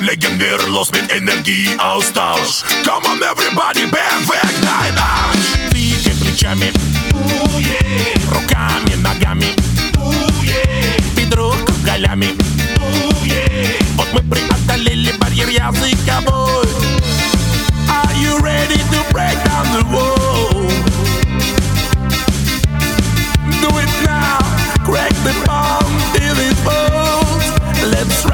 legen wir los mit Energieaustausch. Come on everybody, perfect dein Arsch. Двигай плечами, oh, yeah. руками, ногами, oh, yeah. бедро кругалями. Oh, yeah. Вот мы преодолели барьер языковой.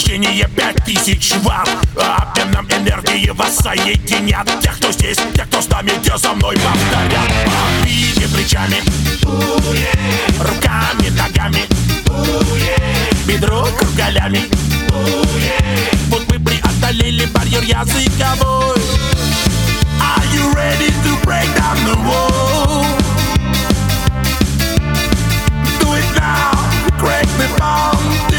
Рост напряжения 5000 ватт Обменом энергии вас соединят Тех, кто здесь, тех, кто с нами, те за мной повторят. Двигай плечами. Руками, ногами. Бедро кругалями. Вот мы преодолели барьер языковой. Are you ready to break down the wall? Do it now break me down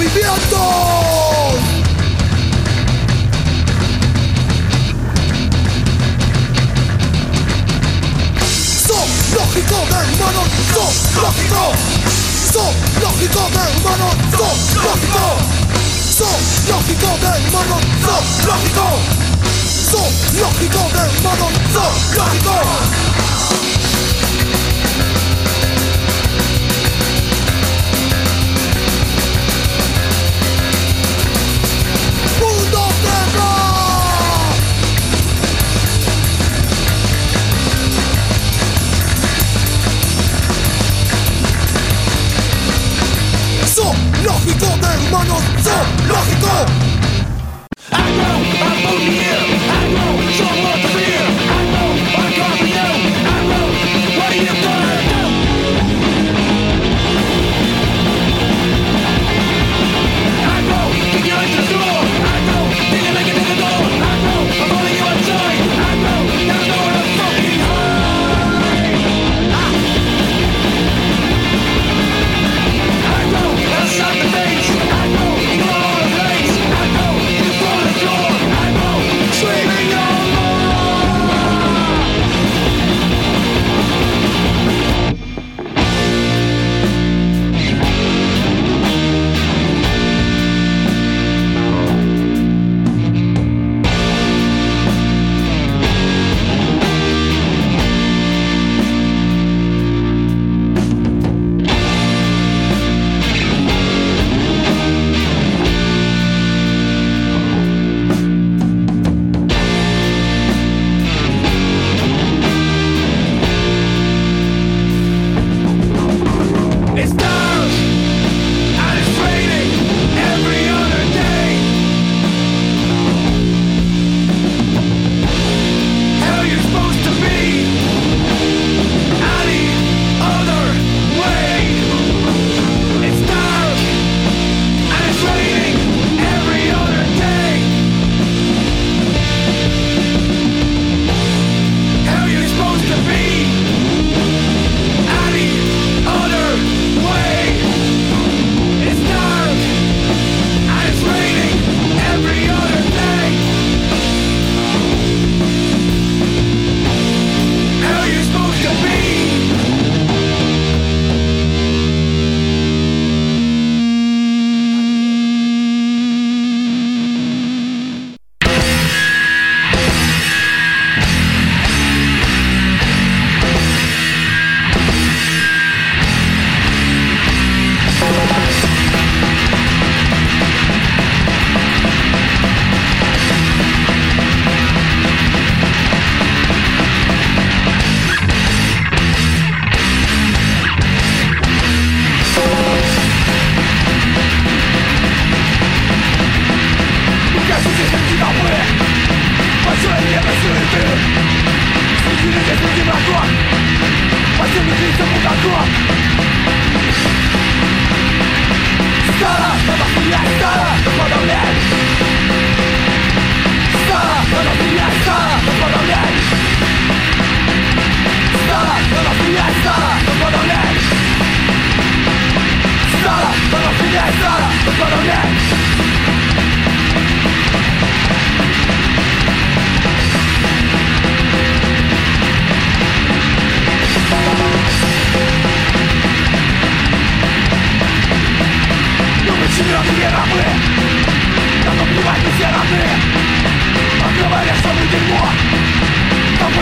movimientos. Son lógico de hermanos, son lógico. Son lógico de hermanos, son lógico. Son lógico de son lógico. Son lógico de son lógico. lógico de hermanos, so lógico. I know, I'm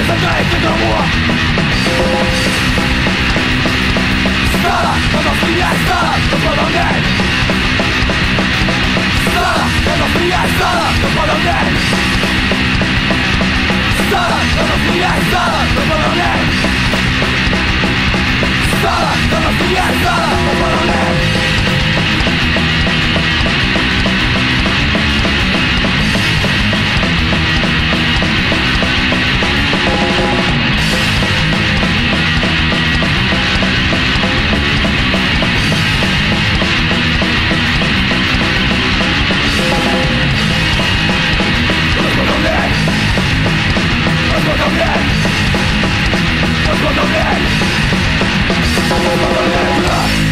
Загайте домов Стало, оно стрелять стало, но подавляет Стало, оно стрелять стало, но подавляет Стало, оно стрелять стало, но подавляет Стало, оно стрелять стало, но подавляет Cuando bien, cuando bien,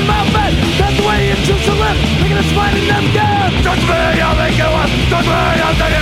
in my bed. That's the way you choose to live. Thinking it's fighting them down. Touch me, I'll make you one. Me, I'll take it.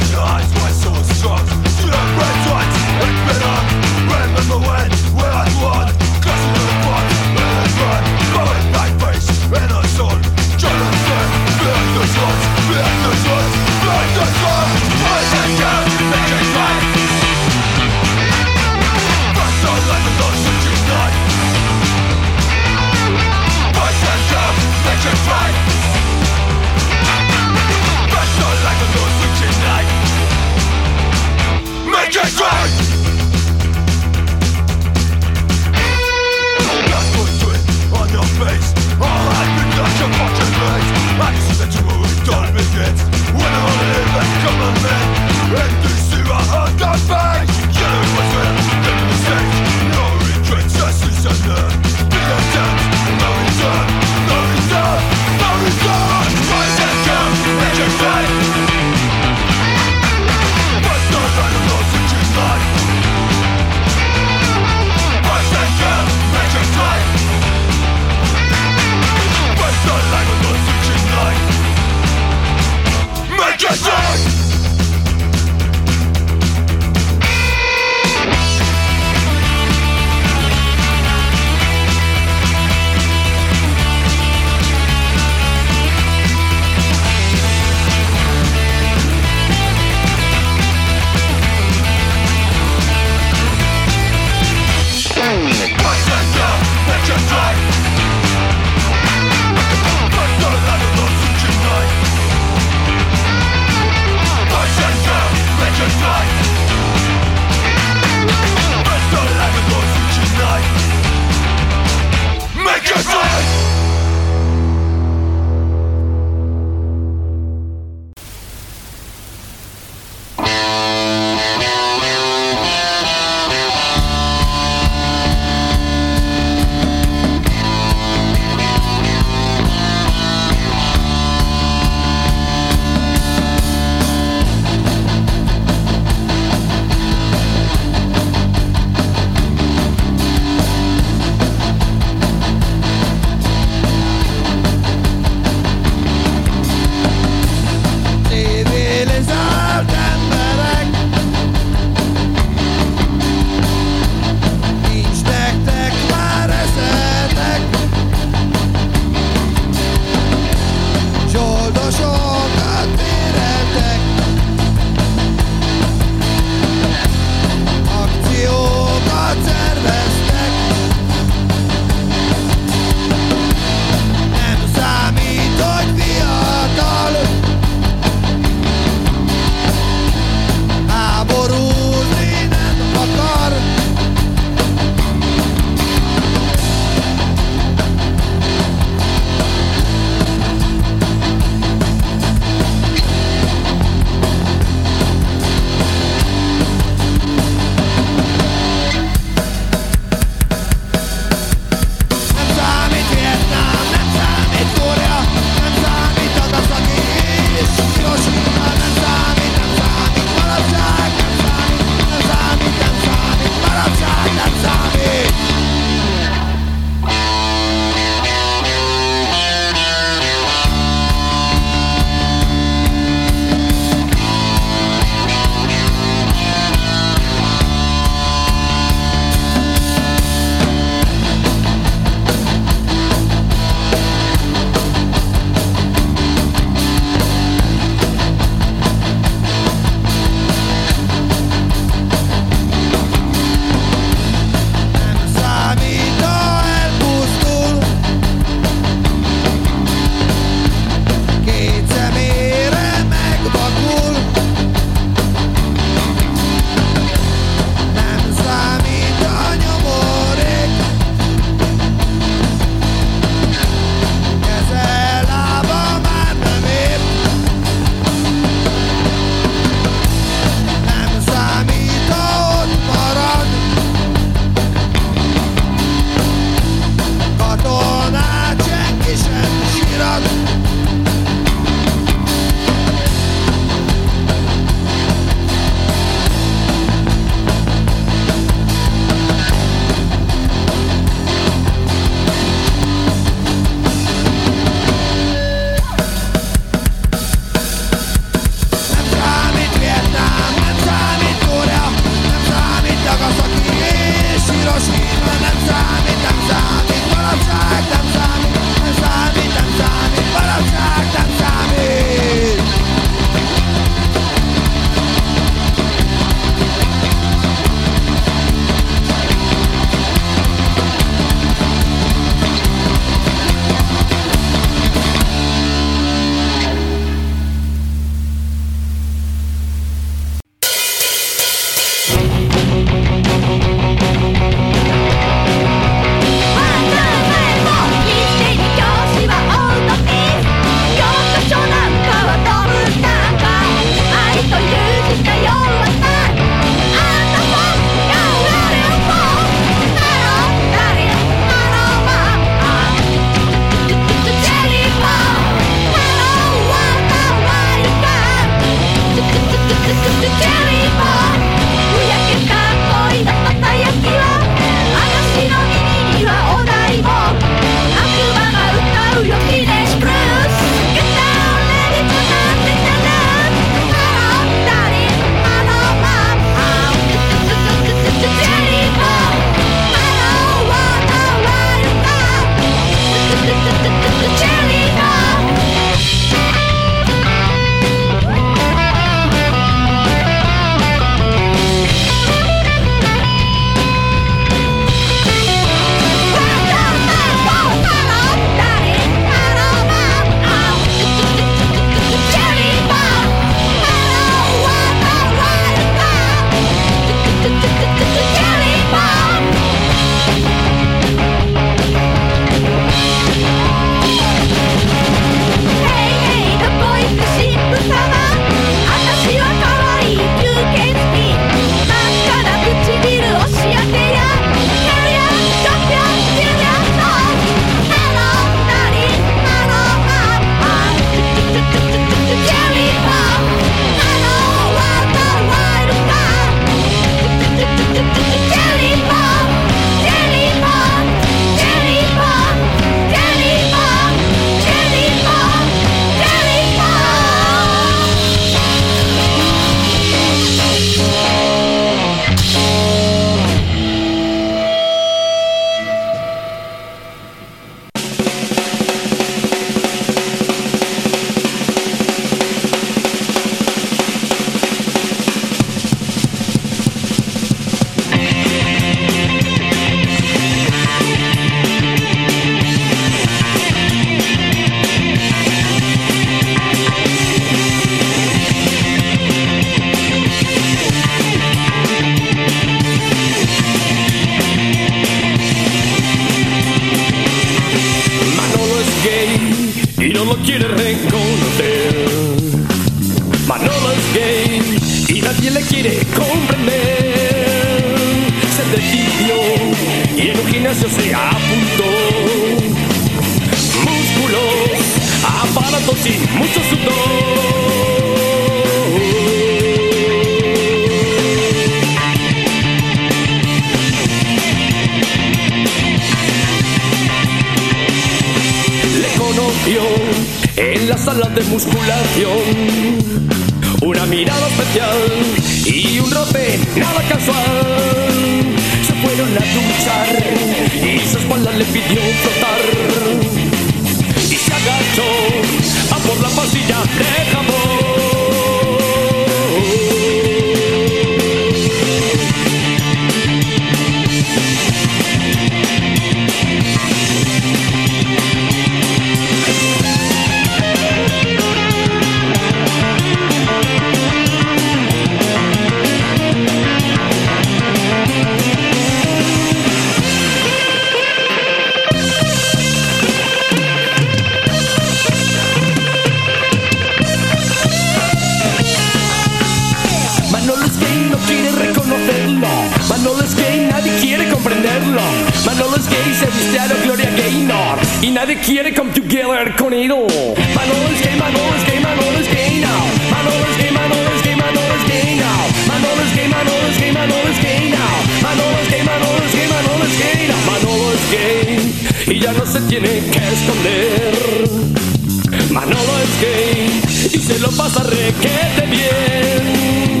Lo pasa requete bien.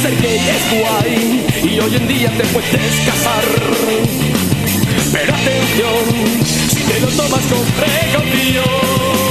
Ser gay es guay y hoy en día te puedes casar. Pero atención, si te lo tomas con precaución.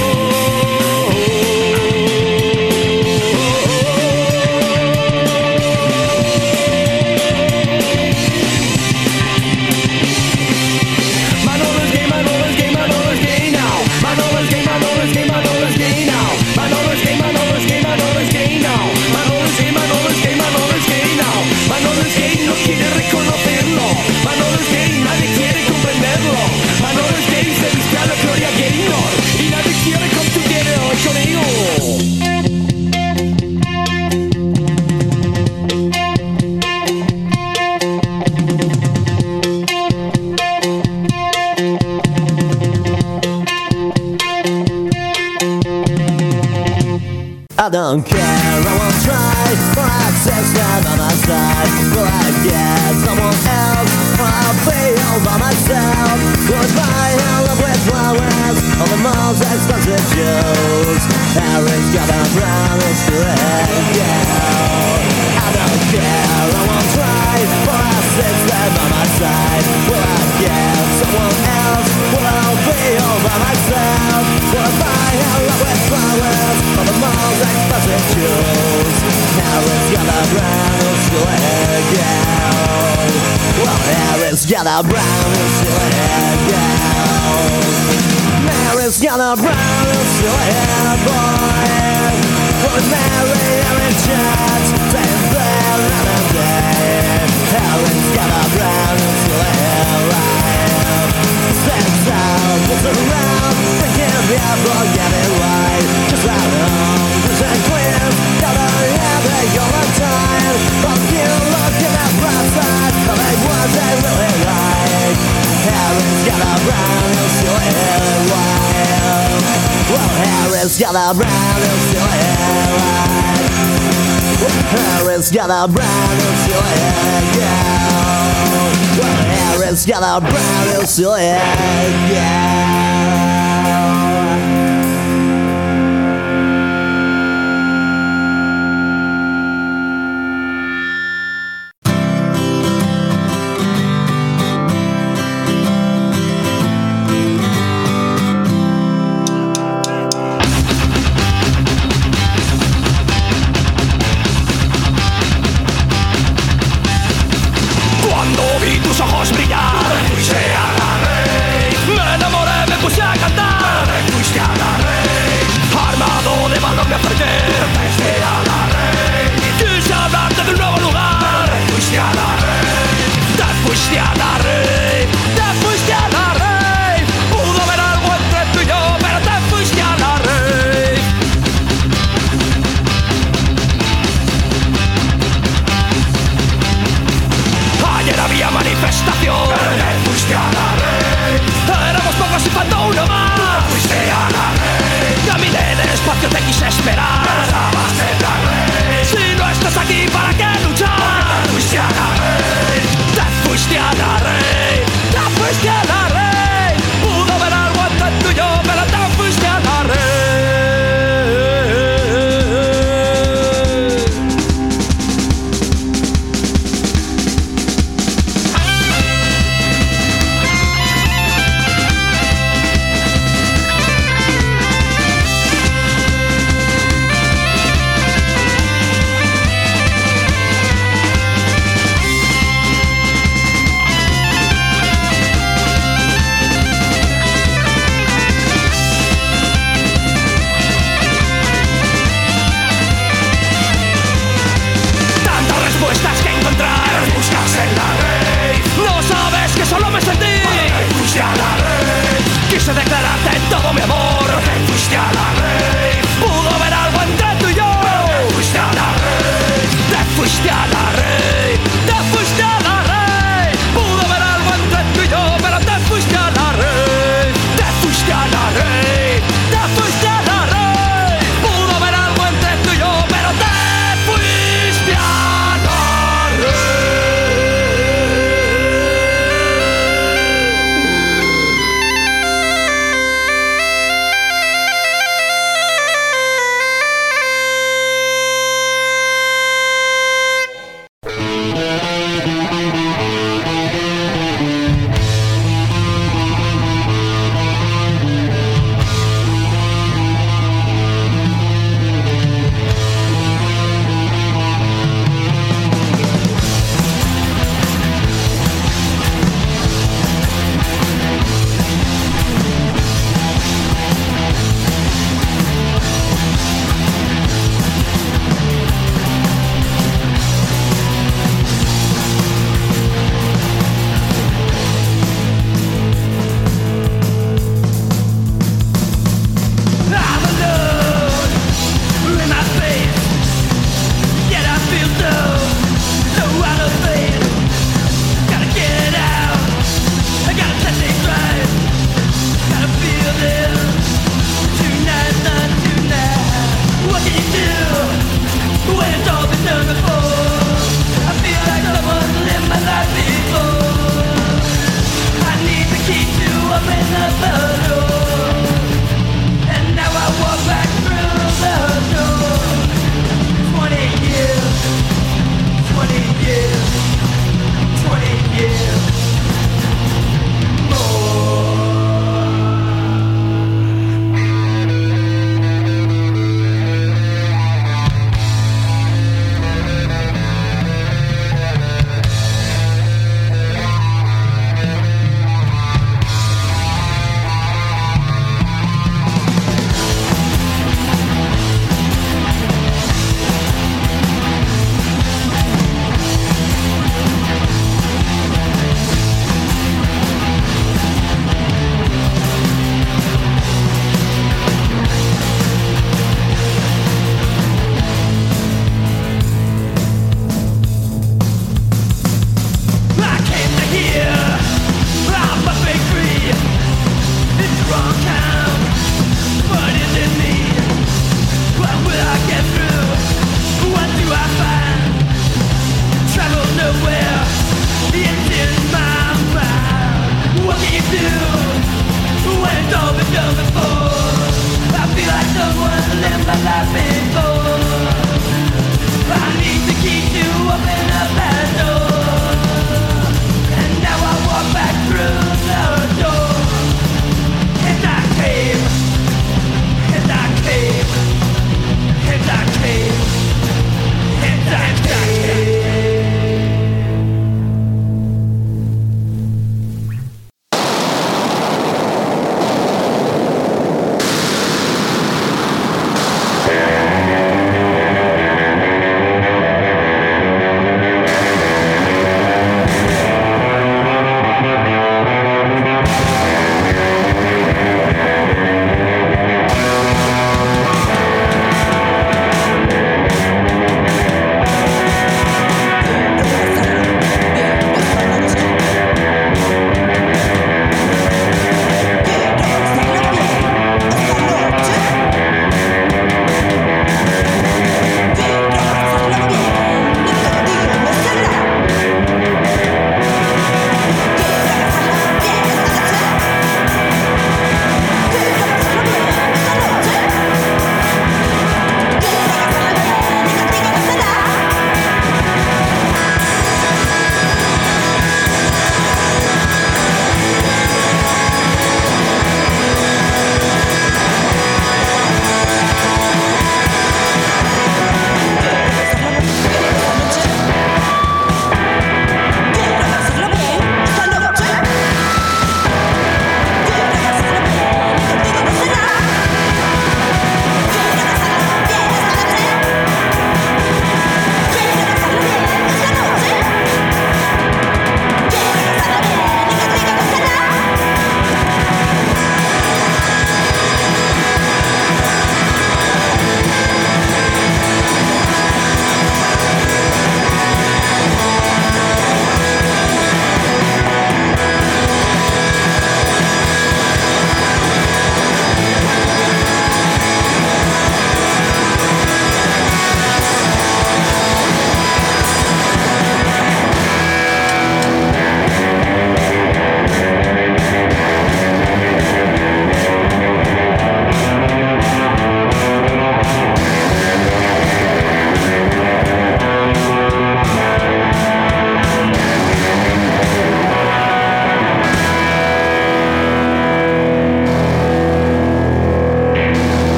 Don't care, I won't try. For access stand on my side Will I get someone else? Or I'll be all by myself? Goodbye, I love with flowers On the most expensive shoes Harry's got a promise to I don't care, I won't try For access stand on my side Will I get someone else Will I be all by myself Goodbye, I love with flowers On the most expensive Harry's got a promise to let go Well, Harry's got a promise to let go Mary's got a promise to let boy Mary every chance But you. look in the bright side Of it was a really life like Harry's got a brown and still wild Well, Harry's got a brown and still wild Harry's got a brown and still gown Well, Harry's got a brown and still hair